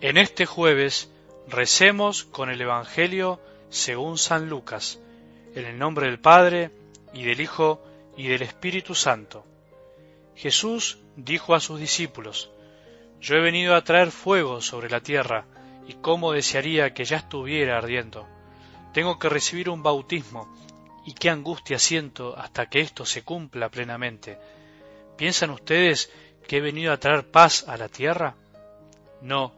En este jueves recemos con el Evangelio según San Lucas, en el nombre del Padre, y del Hijo, y del Espíritu Santo. Jesús dijo a sus discípulos, Yo he venido a traer fuego sobre la tierra, y cómo desearía que ya estuviera ardiendo. Tengo que recibir un bautismo, y qué angustia siento hasta que esto se cumpla plenamente. ¿Piensan ustedes que he venido a traer paz a la tierra? No,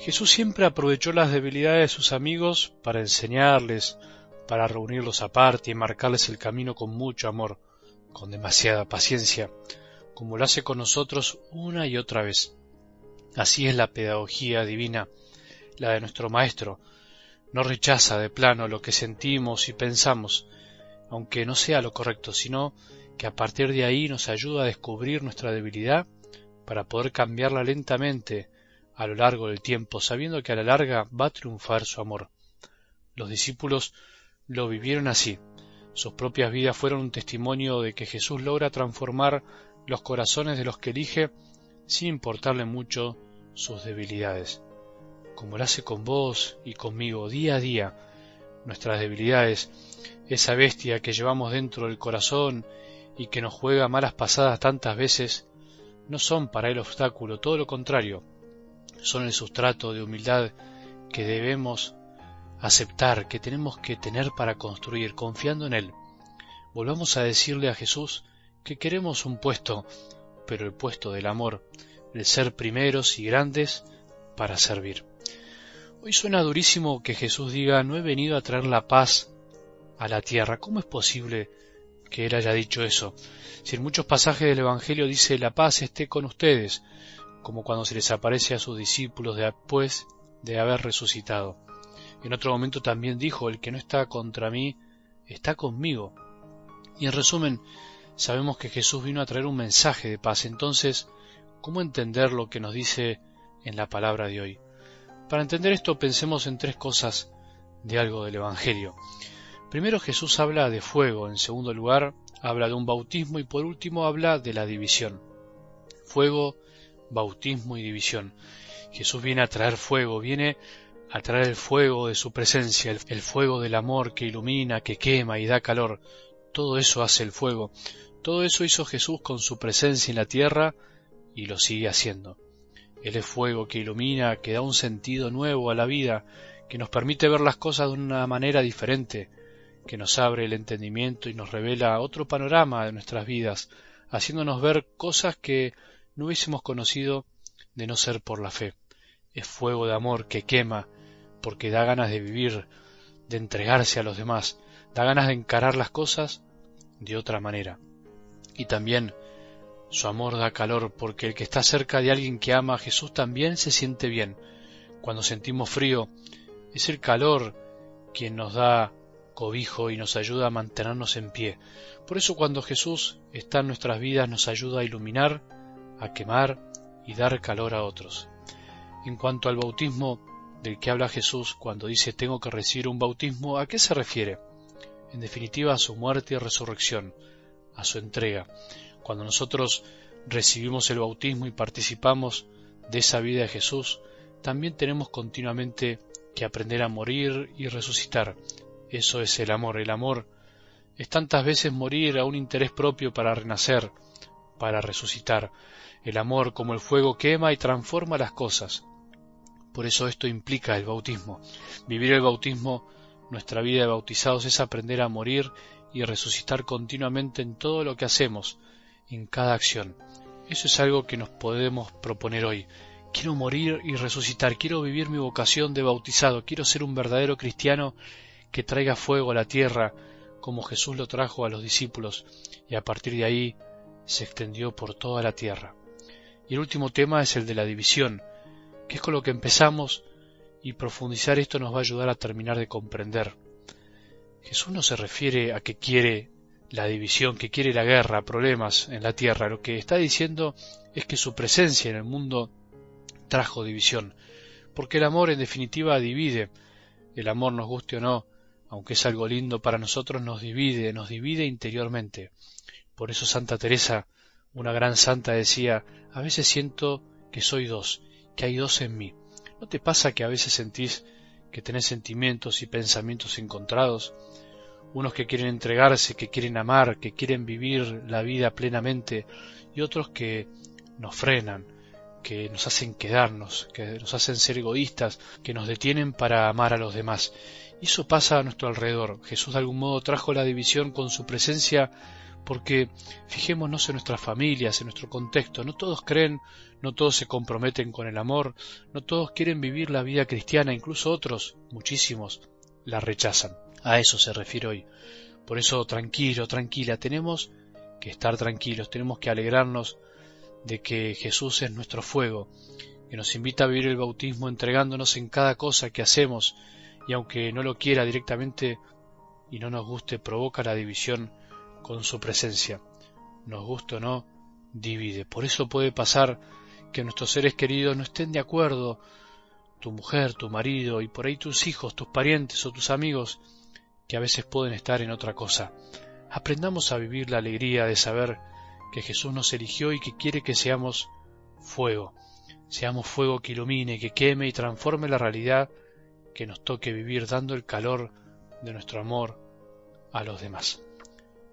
Jesús siempre aprovechó las debilidades de sus amigos para enseñarles, para reunirlos aparte y marcarles el camino con mucho amor, con demasiada paciencia, como lo hace con nosotros una y otra vez. Así es la pedagogía divina, la de nuestro Maestro. No rechaza de plano lo que sentimos y pensamos, aunque no sea lo correcto, sino que a partir de ahí nos ayuda a descubrir nuestra debilidad para poder cambiarla lentamente a lo largo del tiempo, sabiendo que a la larga va a triunfar su amor. Los discípulos lo vivieron así. Sus propias vidas fueron un testimonio de que Jesús logra transformar los corazones de los que elige sin importarle mucho sus debilidades. Como lo hace con vos y conmigo día a día, nuestras debilidades, esa bestia que llevamos dentro del corazón y que nos juega malas pasadas tantas veces, no son para él obstáculo, todo lo contrario, son el sustrato de humildad que debemos aceptar, que tenemos que tener para construir, confiando en Él. Volvamos a decirle a Jesús que queremos un puesto, pero el puesto del amor, el ser primeros y grandes para servir. Hoy suena durísimo que Jesús diga no he venido a traer la paz a la tierra. ¿Cómo es posible que Él haya dicho eso? Si en muchos pasajes del Evangelio dice la paz esté con ustedes, como cuando se les aparece a sus discípulos después de haber resucitado. En otro momento también dijo, el que no está contra mí, está conmigo. Y en resumen, sabemos que Jesús vino a traer un mensaje de paz. Entonces, ¿cómo entender lo que nos dice en la palabra de hoy? Para entender esto pensemos en tres cosas de algo del Evangelio. Primero Jesús habla de fuego, en segundo lugar habla de un bautismo y por último habla de la división. Fuego, bautismo y división. Jesús viene a traer fuego, viene a traer el fuego de su presencia, el, fuego del amor que ilumina, que quema y da calor. Todo eso hace el fuego. Todo eso hizo Jesús con su presencia en la tierra y lo sigue haciendo. Él es fuego que ilumina, que da un sentido nuevo a la vida, que nos permite ver las cosas de una manera diferente, que nos abre el entendimiento y nos revela otro panorama de nuestras vidas, haciéndonos ver cosas que no hubiésemos conocido de no ser por la fe. Es fuego de amor que quema, porque da ganas de vivir, de entregarse a los demás, da ganas de encarar las cosas de otra manera. Y también su amor da calor, porque el que está cerca de alguien que ama a Jesús también se siente bien. Cuando sentimos frío, es el calor quien nos da cobijo y nos ayuda a mantenernos en pie. Por eso cuando Jesús está en nuestras vidas nos ayuda a iluminar a quemar y dar calor a otros. En cuanto al bautismo del que habla Jesús cuando dice tengo que recibir un bautismo, ¿a qué se refiere? En definitiva a su muerte y resurrección, a su entrega. Cuando nosotros recibimos el bautismo y participamos de esa vida de Jesús, también tenemos continuamente que aprender a morir y resucitar. Eso es el amor. El amor es tantas veces morir a un interés propio para renacer, para resucitar. El amor como el fuego quema y transforma las cosas. Por eso esto implica el bautismo. Vivir el bautismo, nuestra vida de bautizados, es aprender a morir y resucitar continuamente en todo lo que hacemos, en cada acción. Eso es algo que nos podemos proponer hoy. Quiero morir y resucitar, quiero vivir mi vocación de bautizado, quiero ser un verdadero cristiano que traiga fuego a la tierra, como Jesús lo trajo a los discípulos, y a partir de ahí se extendió por toda la tierra. Y el último tema es el de la división, que es con lo que empezamos, y profundizar esto nos va a ayudar a terminar de comprender. Jesús no se refiere a que quiere la división, que quiere la guerra, problemas en la tierra. Lo que está diciendo es que su presencia en el mundo trajo división, porque el amor en definitiva divide. El amor nos guste o no, aunque es algo lindo para nosotros, nos divide, nos divide interiormente. Por eso Santa Teresa, una gran santa, decía, a veces siento que soy dos, que hay dos en mí. ¿No te pasa que a veces sentís que tenés sentimientos y pensamientos encontrados? Unos que quieren entregarse, que quieren amar, que quieren vivir la vida plenamente, y otros que nos frenan, que nos hacen quedarnos, que nos hacen ser egoístas, que nos detienen para amar a los demás. Y eso pasa a nuestro alrededor. Jesús de algún modo trajo la división con su presencia porque fijémonos en nuestras familias, en nuestro contexto. No todos creen, no todos se comprometen con el amor, no todos quieren vivir la vida cristiana, incluso otros, muchísimos, la rechazan. A eso se refiere hoy. Por eso, tranquilo, tranquila, tenemos que estar tranquilos, tenemos que alegrarnos de que Jesús es nuestro fuego, que nos invita a vivir el bautismo entregándonos en cada cosa que hacemos, y aunque no lo quiera directamente y no nos guste, provoca la división con su presencia. Nos guste o no, divide. Por eso puede pasar que nuestros seres queridos no estén de acuerdo, tu mujer, tu marido y por ahí tus hijos, tus parientes o tus amigos, que a veces pueden estar en otra cosa. Aprendamos a vivir la alegría de saber que Jesús nos eligió y que quiere que seamos fuego, seamos fuego que ilumine, que queme y transforme la realidad que nos toque vivir dando el calor de nuestro amor a los demás.